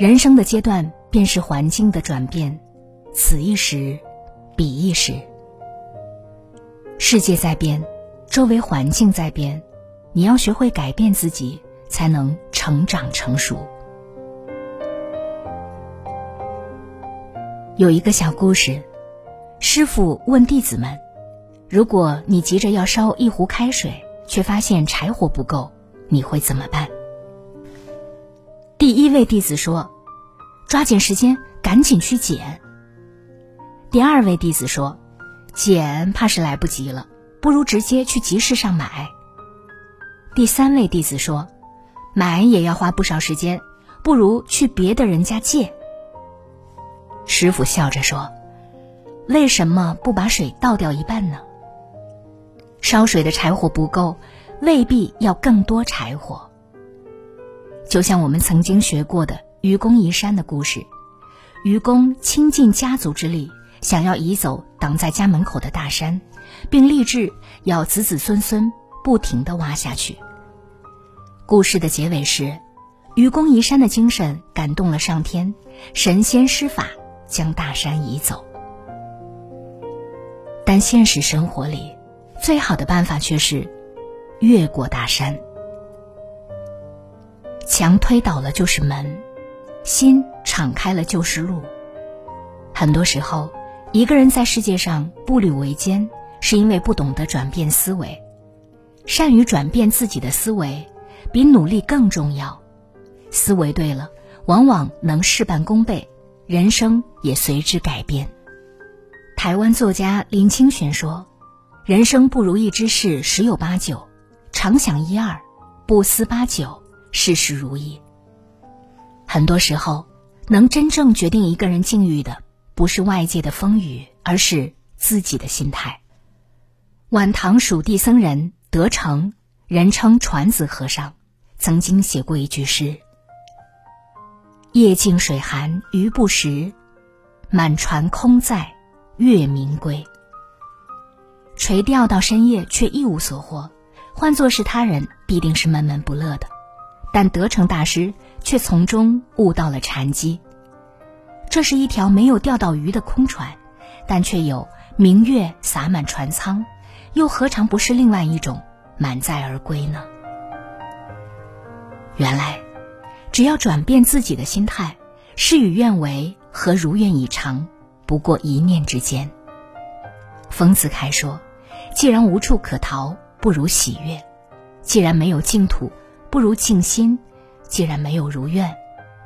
人生的阶段。”便是环境的转变，此一时，彼一时。世界在变，周围环境在变，你要学会改变自己，才能成长成熟。有一个小故事，师傅问弟子们：“如果你急着要烧一壶开水，却发现柴火不够，你会怎么办？”第一位弟子说。抓紧时间，赶紧去捡。第二位弟子说：“捡怕是来不及了，不如直接去集市上买。”第三位弟子说：“买也要花不少时间，不如去别的人家借。”师傅笑着说：“为什么不把水倒掉一半呢？烧水的柴火不够，未必要更多柴火。就像我们曾经学过的。”愚公移山的故事，愚公倾尽家族之力，想要移走挡在家门口的大山，并立志要子子孙孙不停的挖下去。故事的结尾是，愚公移山的精神感动了上天，神仙施法将大山移走。但现实生活里，最好的办法却是越过大山。墙推倒了就是门。心敞开了就是路。很多时候，一个人在世界上步履维艰，是因为不懂得转变思维。善于转变自己的思维，比努力更重要。思维对了，往往能事半功倍，人生也随之改变。台湾作家林清玄说：“人生不如意之事十有八九，常想一二，不思八九，事事如意。”很多时候，能真正决定一个人境遇的，不是外界的风雨，而是自己的心态。晚唐蜀地僧人德成，人称传子和尚，曾经写过一句诗：“夜静水寒鱼不食，满船空载月明归。”垂钓到深夜却一无所获，换作是他人，必定是闷闷不乐的。但德成大师。却从中悟到了禅机。这是一条没有钓到鱼的空船，但却有明月洒满船舱，又何尝不是另外一种满载而归呢？原来，只要转变自己的心态，事与愿违和如愿以偿，不过一念之间。丰子恺说：“既然无处可逃，不如喜悦；既然没有净土，不如静心。”既然没有如愿，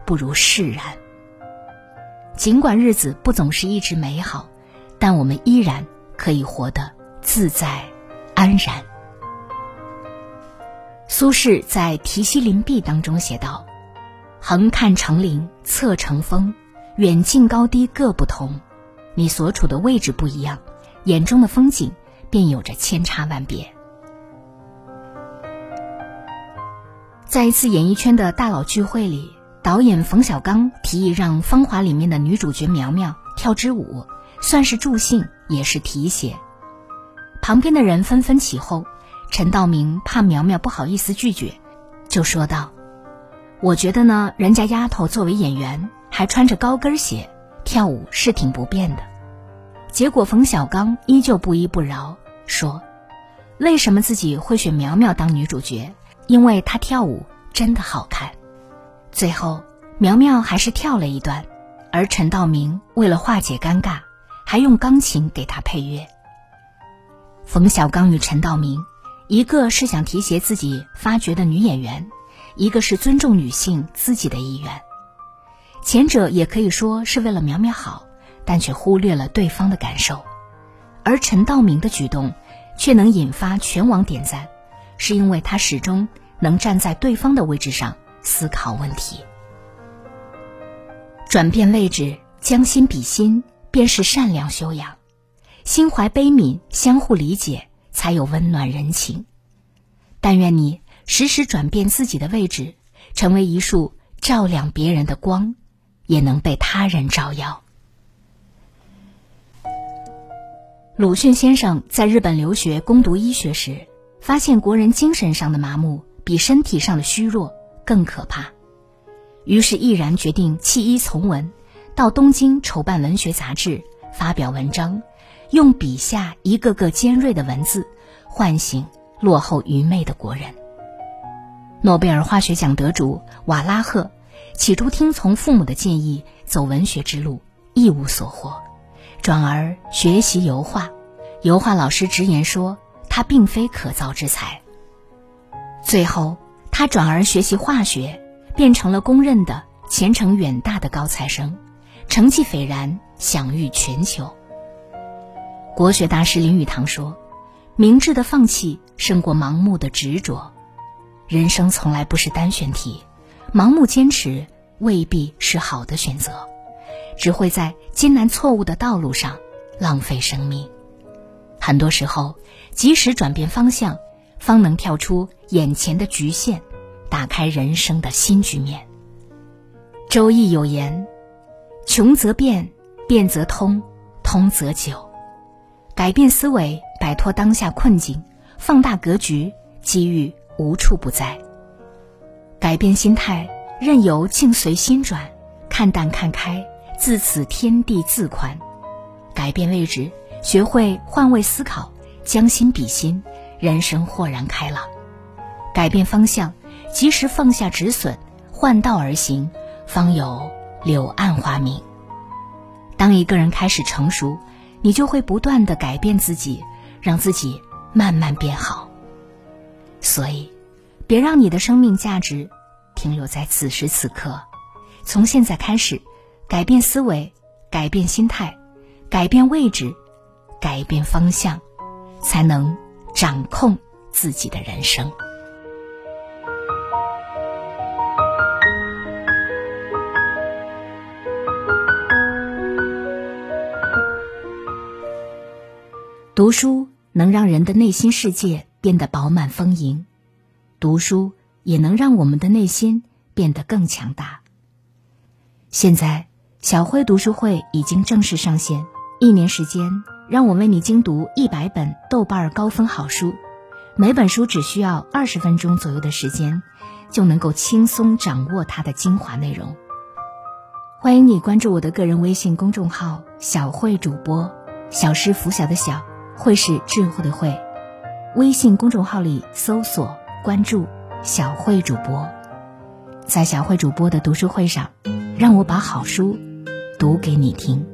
不如释然。尽管日子不总是一直美好，但我们依然可以活得自在安然。苏轼在《题西林壁》当中写道：“横看成岭侧成峰，远近高低各不同。你所处的位置不一样，眼中的风景便有着千差万别。”在一次演艺圈的大佬聚会里，导演冯小刚提议让《芳华》里面的女主角苗苗跳支舞，算是助兴，也是提携。旁边的人纷纷起哄，陈道明怕苗苗不好意思拒绝，就说道：“我觉得呢，人家丫头作为演员，还穿着高跟鞋跳舞是挺不便的。”结果冯小刚依旧不依不饶，说：“为什么自己会选苗苗当女主角？”因为她跳舞真的好看，最后苗苗还是跳了一段，而陈道明为了化解尴尬，还用钢琴给她配乐。冯小刚与陈道明，一个是想提携自己发掘的女演员，一个是尊重女性自己的意愿。前者也可以说是为了苗苗好，但却忽略了对方的感受，而陈道明的举动，却能引发全网点赞。是因为他始终能站在对方的位置上思考问题。转变位置，将心比心，便是善良修养。心怀悲悯，相互理解，才有温暖人情。但愿你时时转变自己的位置，成为一束照亮别人的光，也能被他人照耀。鲁迅先生在日本留学攻读医学时，发现国人精神上的麻木比身体上的虚弱更可怕，于是毅然决定弃医从文，到东京筹办文学杂志，发表文章，用笔下一个个尖锐的文字，唤醒落后愚昧的国人。诺贝尔化学奖得主瓦拉赫，起初听从父母的建议走文学之路，一无所获。转而学习油画，油画老师直言说他并非可造之才。最后，他转而学习化学，变成了公认的前程远大的高材生，成绩斐然，享誉全球。国学大师林语堂说：“明智的放弃胜过盲目的执着，人生从来不是单选题，盲目坚持未必是好的选择。”只会在艰难错误的道路上浪费生命。很多时候，及时转变方向，方能跳出眼前的局限，打开人生的新局面。《周易》有言：“穷则变，变则通，通则久。”改变思维，摆脱当下困境，放大格局，机遇无处不在。改变心态，任由境随心转，看淡看开。自此天地自宽，改变位置，学会换位思考，将心比心，人生豁然开朗；改变方向，及时放下止损，换道而行，方有柳暗花明。当一个人开始成熟，你就会不断的改变自己，让自己慢慢变好。所以，别让你的生命价值停留在此时此刻，从现在开始。改变思维，改变心态，改变位置，改变方向，才能掌控自己的人生。读书能让人的内心世界变得饱满丰盈，读书也能让我们的内心变得更强大。现在。小慧读书会已经正式上线，一年时间，让我为你精读一百本豆瓣高分好书，每本书只需要二十分钟左右的时间，就能够轻松掌握它的精华内容。欢迎你关注我的个人微信公众号“小慧主播”，小是拂晓的小，慧是智慧的慧。微信公众号里搜索关注“小慧主播”，在小慧主播的读书会上，让我把好书。读给你听。